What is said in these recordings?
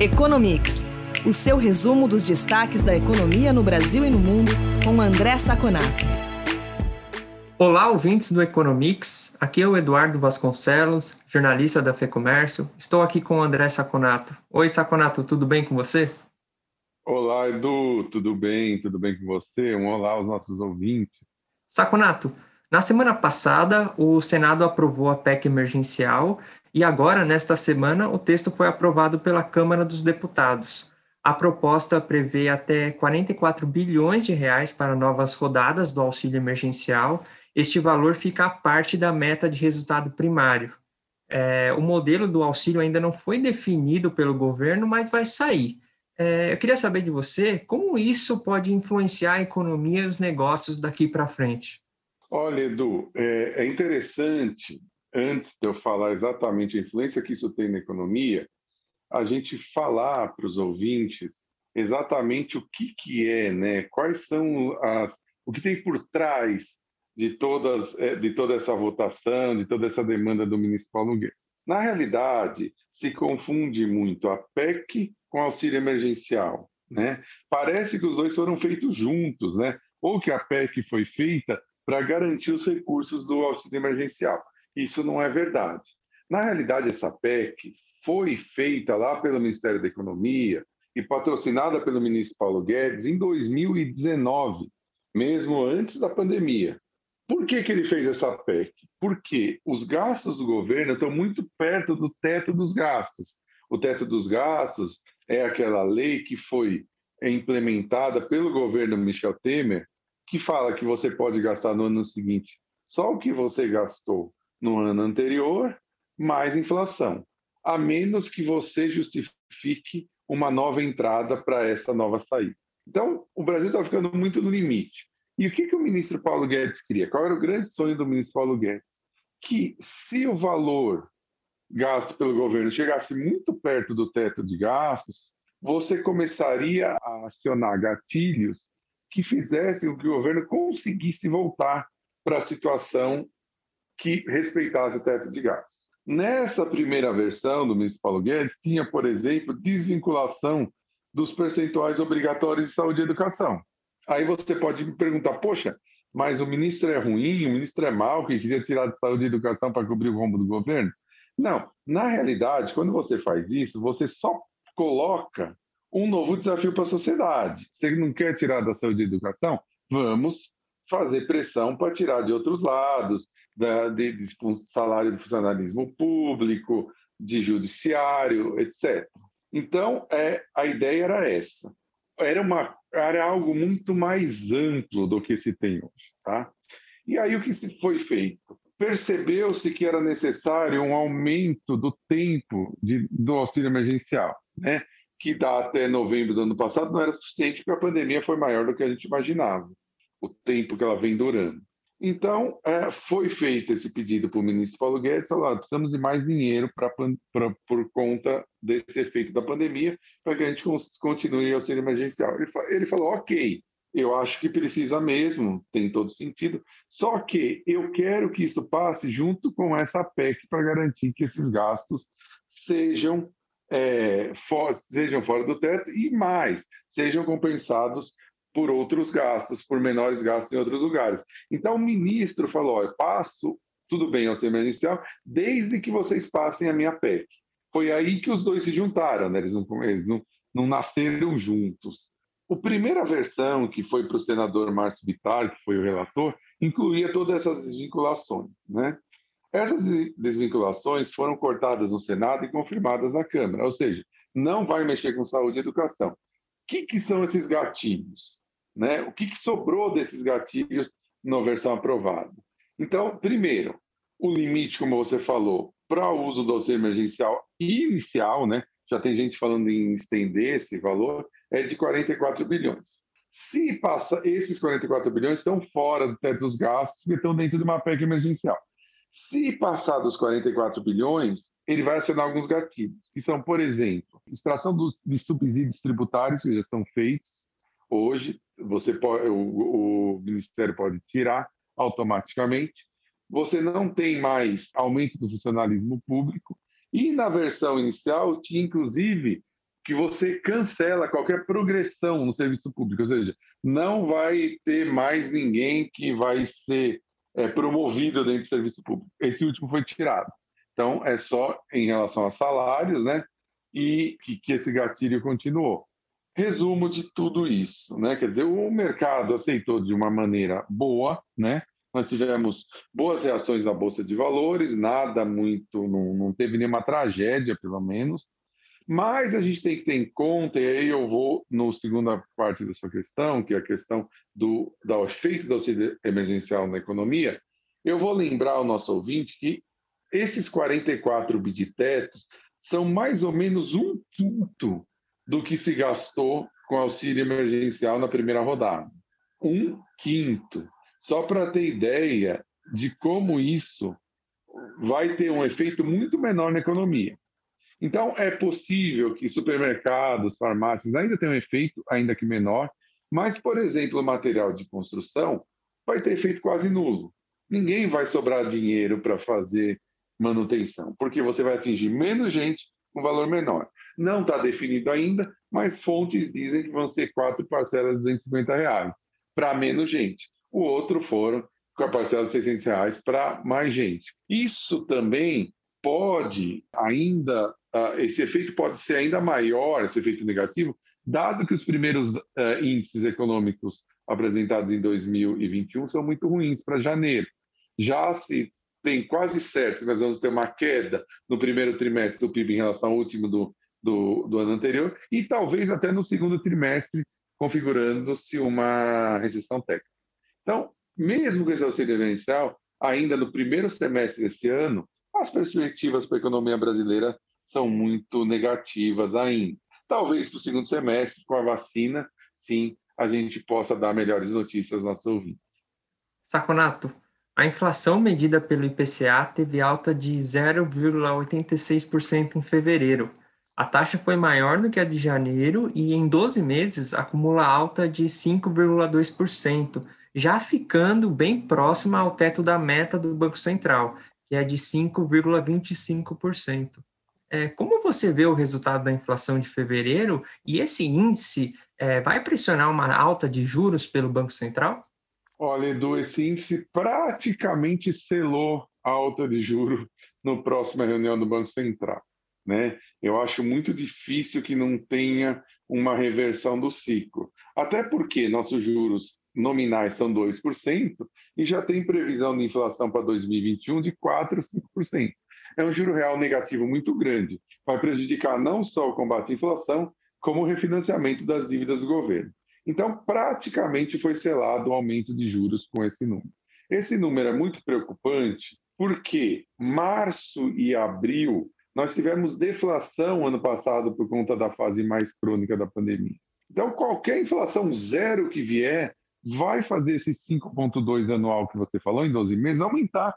Economics, o seu resumo dos destaques da economia no Brasil e no mundo, com André Saconato. Olá, ouvintes do Economics. Aqui é o Eduardo Vasconcelos, jornalista da FEComércio. Estou aqui com o André Saconato. Oi, Saconato, tudo bem com você? Olá, Edu, tudo bem? Tudo bem com você? Um olá aos nossos ouvintes. Saconato, na semana passada, o Senado aprovou a PEC emergencial e agora, nesta semana, o texto foi aprovado pela Câmara dos Deputados. A proposta prevê até 44 bilhões de reais para novas rodadas do auxílio emergencial. Este valor fica a parte da meta de resultado primário. É, o modelo do auxílio ainda não foi definido pelo governo, mas vai sair. É, eu queria saber de você como isso pode influenciar a economia e os negócios daqui para frente. Olha, Edu, é, é interessante antes de eu falar exatamente a influência que isso tem na economia, a gente falar para os ouvintes exatamente o que, que é, né? quais são as. o que tem por trás de, todas, é, de toda essa votação, de toda essa demanda do ministro Paulo Guedes. Na realidade, se confunde muito a PEC com auxílio emergencial. Né? Parece que os dois foram feitos juntos, né? ou que a PEC foi feita para garantir os recursos do auxílio emergencial. Isso não é verdade. Na realidade, essa PEC foi feita lá pelo Ministério da Economia e patrocinada pelo ministro Paulo Guedes em 2019, mesmo antes da pandemia. Por que, que ele fez essa PEC? Porque os gastos do governo estão muito perto do teto dos gastos. O teto dos gastos é aquela lei que foi implementada pelo governo Michel Temer, que fala que você pode gastar no ano seguinte só o que você gastou no ano anterior, mais inflação, a menos que você justifique uma nova entrada para essa nova saída. Então, o Brasil está ficando muito no limite. E o que, que o ministro Paulo Guedes queria? Qual era o grande sonho do ministro Paulo Guedes? Que se o valor gasto pelo governo chegasse muito perto do teto de gastos, você começaria a acionar gatilhos que fizessem com que o governo conseguisse voltar para a situação que respeitasse o teto de gastos. Nessa primeira versão do ministro Paulo Guedes, tinha, por exemplo, desvinculação dos percentuais obrigatórios de saúde e educação. Aí você pode me perguntar, poxa, mas o ministro é ruim, o ministro é mau, que queria tirar de saúde e educação para cobrir o rombo do governo? Não, na realidade, quando você faz isso, você só coloca um novo desafio para a sociedade. Você não quer tirar da saúde e educação? Vamos fazer pressão para tirar de outros lados, da, de, de salário de funcionalismo público, de judiciário, etc. Então, é, a ideia era essa. Era, uma, era algo muito mais amplo do que se tem hoje. Tá? E aí o que se foi feito? Percebeu-se que era necessário um aumento do tempo de, do auxílio emergencial, né? que dá até novembro do ano passado não era suficiente porque a pandemia foi maior do que a gente imaginava o tempo que ela vem durando. Então, é, foi feito esse pedido para o ministro Paulo Guedes, falou, precisamos de mais dinheiro pra, pra, por conta desse efeito da pandemia, para que a gente continue o auxílio emergencial. Ele, ele falou, ok, eu acho que precisa mesmo, tem todo sentido, só que eu quero que isso passe junto com essa PEC para garantir que esses gastos sejam, é, for, sejam fora do teto e mais, sejam compensados por outros gastos, por menores gastos em outros lugares. Então, o ministro falou: eu passo, tudo bem, auxílio inicial, desde que vocês passem a minha PEC. Foi aí que os dois se juntaram, né? eles, não, eles não, não nasceram juntos. A primeira versão, que foi para o senador Márcio Vittar, que foi o relator, incluía todas essas desvinculações. Né? Essas desvinculações foram cortadas no Senado e confirmadas na Câmara, ou seja, não vai mexer com saúde e educação. O que, que são esses gatilhos? Né? O que, que sobrou desses gatilhos na versão aprovada? Então, primeiro, o limite, como você falou, para o uso do auxílio emergencial inicial, né? já tem gente falando em estender esse valor, é de 44 bilhões. Se passa, esses 44 bilhões estão fora do teto dos gastos, porque estão dentro de uma PEC emergencial. Se passar dos 44 bilhões, ele vai acionar alguns gatilhos, que são, por exemplo, extração dos, de subsídios tributários que já estão feitos, Hoje, você pode, o, o Ministério pode tirar automaticamente. Você não tem mais aumento do funcionalismo público. E na versão inicial tinha, inclusive, que você cancela qualquer progressão no serviço público, ou seja, não vai ter mais ninguém que vai ser é, promovido dentro do serviço público. Esse último foi tirado. Então, é só em relação a salários, né? E que, que esse gatilho continuou. Resumo de tudo isso, né? Quer dizer, o mercado aceitou de uma maneira boa, né? Nós tivemos boas reações na Bolsa de Valores, nada muito, não, não teve nenhuma tragédia, pelo menos. Mas a gente tem que ter em conta, e aí eu vou na segunda parte da sua questão, que é a questão do, do efeito do auxílio emergencial na economia. Eu vou lembrar ao nosso ouvinte que esses 44 bi de tetos são mais ou menos um quinto do que se gastou com auxílio emergencial na primeira rodada. Um quinto. Só para ter ideia de como isso vai ter um efeito muito menor na economia. Então, é possível que supermercados, farmácias ainda tenham um efeito, ainda que menor, mas, por exemplo, o material de construção vai ter efeito quase nulo. Ninguém vai sobrar dinheiro para fazer manutenção, porque você vai atingir menos gente com valor menor. Não está definido ainda, mas fontes dizem que vão ser quatro parcelas de 250 reais para menos gente. O outro foram com a parcela de 600 reais para mais gente. Isso também pode ainda, uh, esse efeito pode ser ainda maior, esse efeito negativo, dado que os primeiros uh, índices econômicos apresentados em 2021 são muito ruins para janeiro. Já se tem quase certo que nós vamos ter uma queda no primeiro trimestre do PIB em relação ao último do, do, do ano anterior e talvez até no segundo trimestre, configurando-se uma recessão técnica. Então, mesmo com esse auxílio emergencial, ainda no primeiro semestre desse ano, as perspectivas para a economia brasileira são muito negativas ainda. Talvez para o segundo semestre, com a vacina, sim, a gente possa dar melhores notícias aos nossos ouvintes. Saconato, a inflação medida pelo IPCA teve alta de 0,86% em fevereiro. A taxa foi maior do que a de janeiro e em 12 meses acumula alta de 5,2%, já ficando bem próxima ao teto da meta do Banco Central, que é de 5,25%. É, como você vê o resultado da inflação de fevereiro e esse índice é, vai pressionar uma alta de juros pelo Banco Central? Olha, Edu, esse índice praticamente selou a alta de juros no próxima reunião do Banco Central. Né? Eu acho muito difícil que não tenha uma reversão do ciclo. Até porque nossos juros nominais são 2% e já tem previsão de inflação para 2021 de 4% a 5%. É um juro real negativo muito grande. Vai prejudicar não só o combate à inflação, como o refinanciamento das dívidas do governo. Então, praticamente foi selado o aumento de juros com esse número. Esse número é muito preocupante porque março e abril nós tivemos deflação ano passado por conta da fase mais crônica da pandemia. Então, qualquer inflação zero que vier vai fazer esse 5,2 anual que você falou em 12 meses aumentar,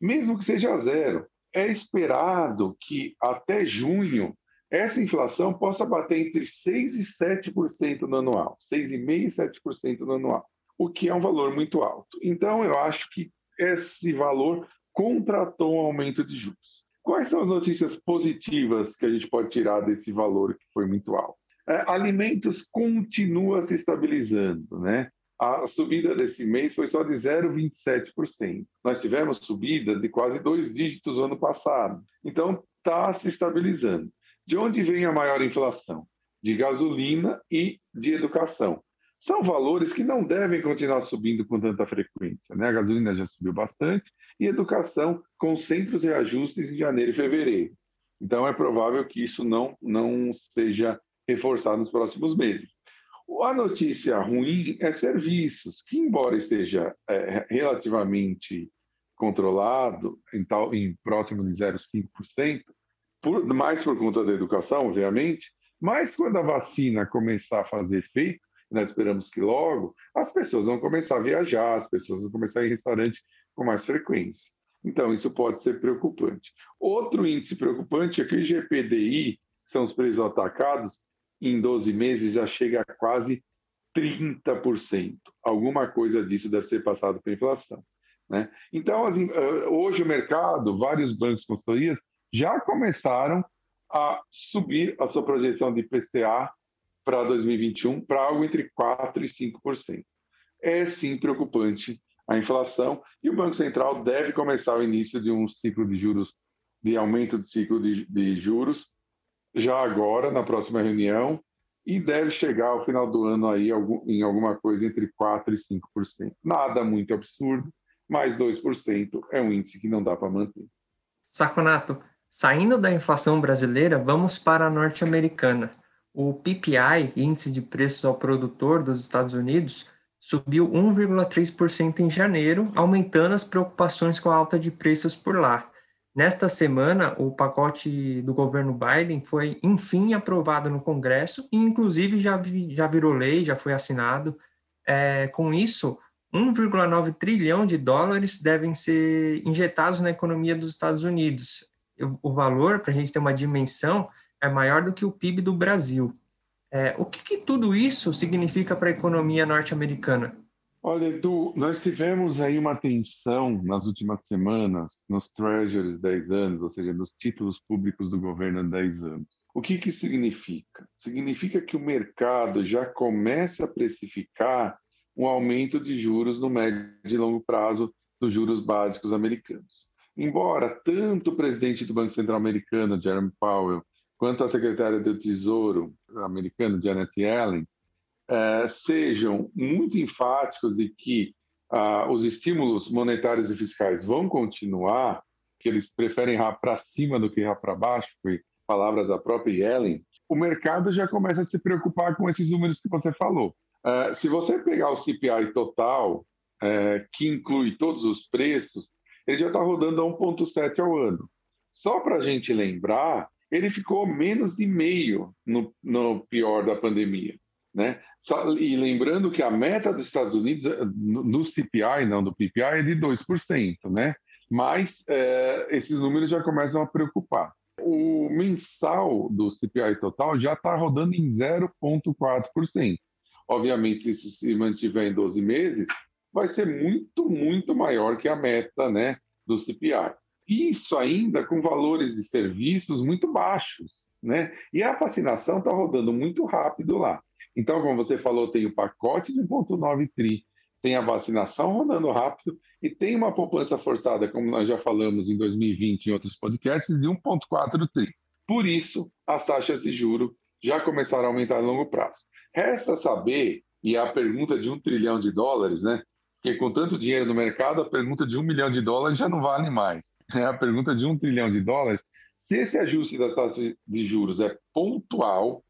mesmo que seja zero. É esperado que até junho essa inflação possa bater entre 6% e 7% no anual, 6,5% e 7% no anual, o que é um valor muito alto. Então, eu acho que esse valor contratou um aumento de juros. Quais são as notícias positivas que a gente pode tirar desse valor que foi muito alto? É, alimentos continua se estabilizando, né? A subida desse mês foi só de 0,27%. Nós tivemos subida de quase dois dígitos no ano passado. Então, está se estabilizando. De onde vem a maior inflação? De gasolina e de educação. São valores que não devem continuar subindo com tanta frequência. Né? A gasolina já subiu bastante e educação com centros reajustes em janeiro e fevereiro. Então, é provável que isso não, não seja reforçado nos próximos meses. A notícia ruim é serviços, que, embora esteja é, relativamente controlado, em, tal, em próximo de 0,5%, por, mais por conta da educação, obviamente, mas quando a vacina começar a fazer efeito, nós esperamos que logo, as pessoas vão começar a viajar, as pessoas vão começar a ir em restaurante com mais frequência. Então, isso pode ser preocupante. Outro índice preocupante é que o IGPDI, que são os preços atacados, em 12 meses já chega a quase 30%. Alguma coisa disso deve ser passado para a inflação. Né? Então, hoje o mercado, vários bancos consultorias, já começaram a subir a sua projeção de IPCA para 2021 para algo entre 4% e 5%. É sim preocupante a inflação e o Banco Central deve começar o início de um ciclo de juros, de aumento do ciclo de, de juros, já agora, na próxima reunião, e deve chegar ao final do ano aí em alguma coisa entre 4% e 5%. Nada muito absurdo, mas 2% é um índice que não dá para manter. Saconato, saindo da inflação brasileira, vamos para a norte-americana. O PPI, Índice de Preços ao Produtor dos Estados Unidos, subiu 1,3% em janeiro, aumentando as preocupações com a alta de preços por lá. Nesta semana, o pacote do governo Biden foi, enfim, aprovado no Congresso e, inclusive, já, vi, já virou lei, já foi assinado. É, com isso, 1,9 trilhão de dólares devem ser injetados na economia dos Estados Unidos. O valor, para a gente ter uma dimensão, é maior do que o PIB do Brasil. É, o que, que tudo isso significa para a economia norte-americana? Olha, Edu, nós tivemos aí uma tensão nas últimas semanas nos treasuries 10 anos, ou seja, nos títulos públicos do governo há 10 anos. O que, que significa? Significa que o mercado já começa a precificar um aumento de juros no médio e longo prazo dos juros básicos americanos. Embora tanto o presidente do Banco Central americano, Jeremy Powell, quanto a secretária do Tesouro americano, Janet Yellen, eh, sejam muito enfáticos de que ah, os estímulos monetários e fiscais vão continuar, que eles preferem ir para cima do que ir para baixo, foi palavras da própria Yellen, o mercado já começa a se preocupar com esses números que você falou. Uh, se você pegar o CPI total, uh, que inclui todos os preços, ele já está rodando a 1,7 ao ano. Só para a gente lembrar, ele ficou menos de meio no, no pior da pandemia. Né? E lembrando que a meta dos Estados Unidos, eh, no CPI, não do PPI, é de 2%. Né? Mas é, esses números já começam a preocupar. O mensal do CPI total já está rodando em 0,4%. Obviamente, se isso se mantiver em 12 meses, vai ser muito, muito maior que a meta né, do CPI. Isso ainda com valores de serviços muito baixos. Né? E a vacinação está rodando muito rápido lá. Então, como você falou, tem o pacote de 1,9 tri, tem a vacinação rodando rápido e tem uma poupança forçada, como nós já falamos em 2020 em outros podcasts, de 1,4 tri. Por isso, as taxas de juro já começaram a aumentar a longo prazo. Resta saber, e é a pergunta de um trilhão de dólares, né? Porque com tanto dinheiro no mercado, a pergunta de um milhão de dólares já não vale mais. É a pergunta de um trilhão de dólares. Se esse ajuste da taxa de juros é pontual,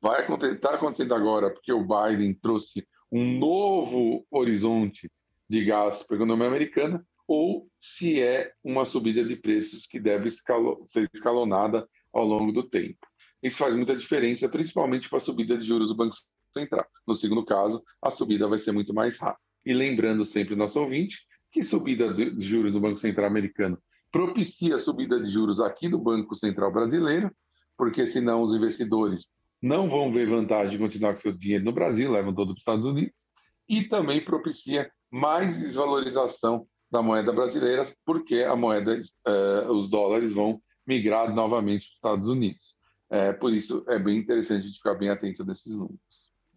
vai estar tá acontecendo agora, porque o Biden trouxe um novo horizonte de gasto para a economia americana, ou se é uma subida de preços que deve ser escalonada ao longo do tempo. Isso faz muita diferença, principalmente para a subida de juros do Banco Central. No segundo caso, a subida vai ser muito mais rápida. E lembrando sempre o nosso ouvinte que subida de juros do Banco Central americano propicia subida de juros aqui do Banco Central brasileiro, porque senão os investidores não vão ver vantagem de continuar com seu dinheiro no Brasil, levam todo para os Estados Unidos, e também propicia mais desvalorização da moeda brasileira, porque a moeda, uh, os dólares vão migrar novamente para os Estados Unidos. É, por isso, é bem interessante a gente ficar bem atento nesses números.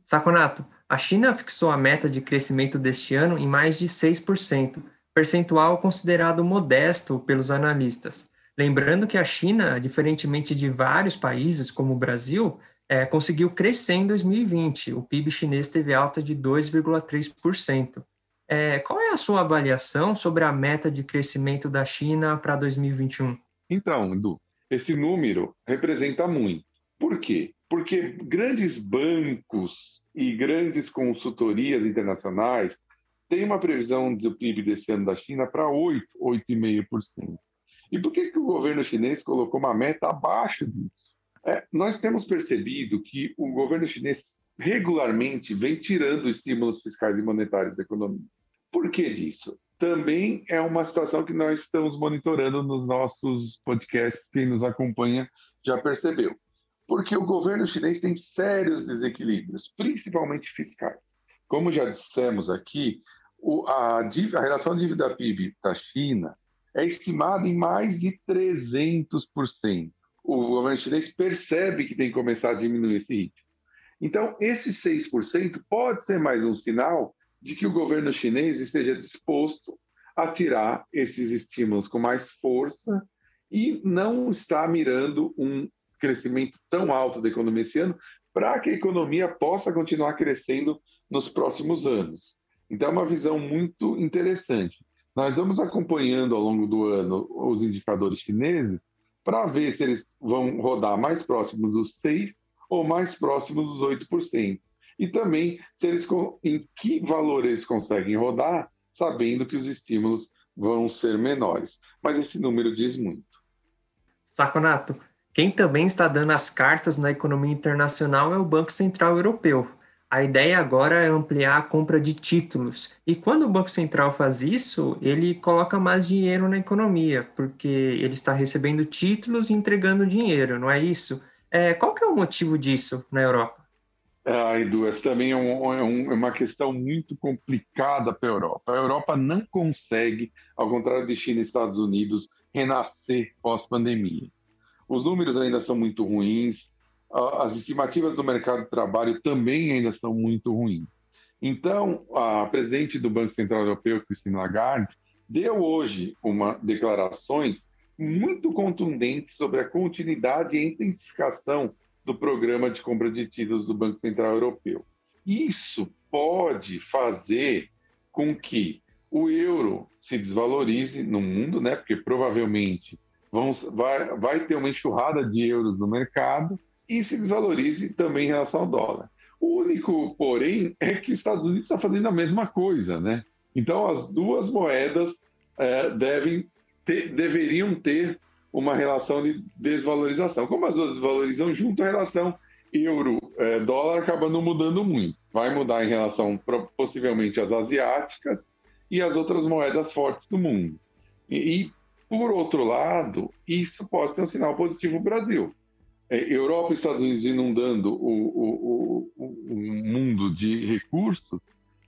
Saconato, a China fixou a meta de crescimento deste ano em mais de 6%, percentual considerado modesto pelos analistas. Lembrando que a China, diferentemente de vários países, como o Brasil, é, conseguiu crescer em 2020. O PIB chinês teve alta de 2,3%. É, qual é a sua avaliação sobre a meta de crescimento da China para 2021? Então, Edu, esse número representa muito. Por quê? Porque grandes bancos e grandes consultorias internacionais têm uma previsão do PIB desse ano da China para 8, 8,5%. E por que, que o governo chinês colocou uma meta abaixo disso? É, nós temos percebido que o governo chinês regularmente vem tirando estímulos fiscais e monetários da economia. Por que disso? também é uma situação que nós estamos monitorando nos nossos podcasts. Quem nos acompanha já percebeu. Porque o governo chinês tem sérios desequilíbrios, principalmente fiscais. Como já dissemos aqui, a, a relação dívida-PIB da China é estimada em mais de 300%. o governo chinês percebe que tem que começar a diminuir esse ritmo. Então, esse 6% pode ser mais um sinal de que o governo chinês esteja disposto a tirar esses estímulos com mais força e não está mirando um crescimento tão alto da economia esse ano para que a economia possa continuar crescendo nos próximos anos. Então, é uma visão muito interessante. Nós vamos acompanhando ao longo do ano os indicadores chineses para ver se eles vão rodar mais próximos dos 6% ou mais próximos dos 8%. E também se eles, em que valor eles conseguem rodar, sabendo que os estímulos vão ser menores. Mas esse número diz muito. Saconato, quem também está dando as cartas na economia internacional é o Banco Central Europeu. A ideia agora é ampliar a compra de títulos. E quando o Banco Central faz isso, ele coloca mais dinheiro na economia, porque ele está recebendo títulos e entregando dinheiro, não é isso? É, qual que é o motivo disso na Europa? Edu, essa também é, um, é, um, é uma questão muito complicada para a Europa. A Europa não consegue, ao contrário de China e Estados Unidos, renascer pós-pandemia. Os números ainda são muito ruins, as estimativas do mercado de trabalho também ainda estão muito ruins. Então, a presidente do Banco Central Europeu, Christine Lagarde, deu hoje uma declarações muito contundentes sobre a continuidade e intensificação do programa de compra de títulos do Banco Central Europeu. Isso pode fazer com que o euro se desvalorize no mundo, né? Porque provavelmente vão, vai, vai ter uma enxurrada de euros no mercado e se desvalorize também em relação ao dólar. O único, porém, é que os Estados Unidos está fazendo a mesma coisa, né? Então, as duas moedas é, devem ter, deveriam ter uma relação de desvalorização. Como as duas desvalorizam junto, a relação euro-dólar é, acaba não mudando muito. Vai mudar em relação, possivelmente, às asiáticas e às outras moedas fortes do mundo. E, e por outro lado, isso pode ser um sinal positivo para o Brasil é, Europa e Estados Unidos inundando o, o, o, o, mundo de recursos,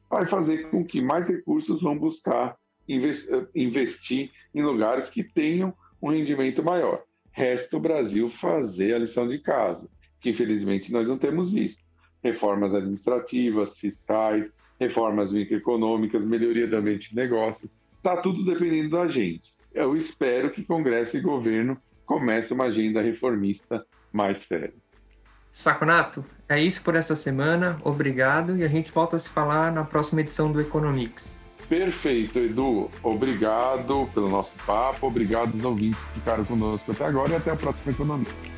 vai fazer com que mais recursos vão buscar investir em lugares que tenham um rendimento maior. Resta o Brasil fazer a lição de casa, que infelizmente nós não temos visto. Reformas administrativas, fiscais, reformas microeconômicas, melhoria do ambiente de negócios. Está tudo dependendo da gente. Eu espero que Congresso e governo comecem uma agenda reformista mais sério. Saconato, é isso por essa semana. Obrigado e a gente volta a se falar na próxima edição do Economics. Perfeito, Edu. Obrigado pelo nosso papo, obrigado aos ouvintes que ficaram conosco até agora e até a próxima Economics.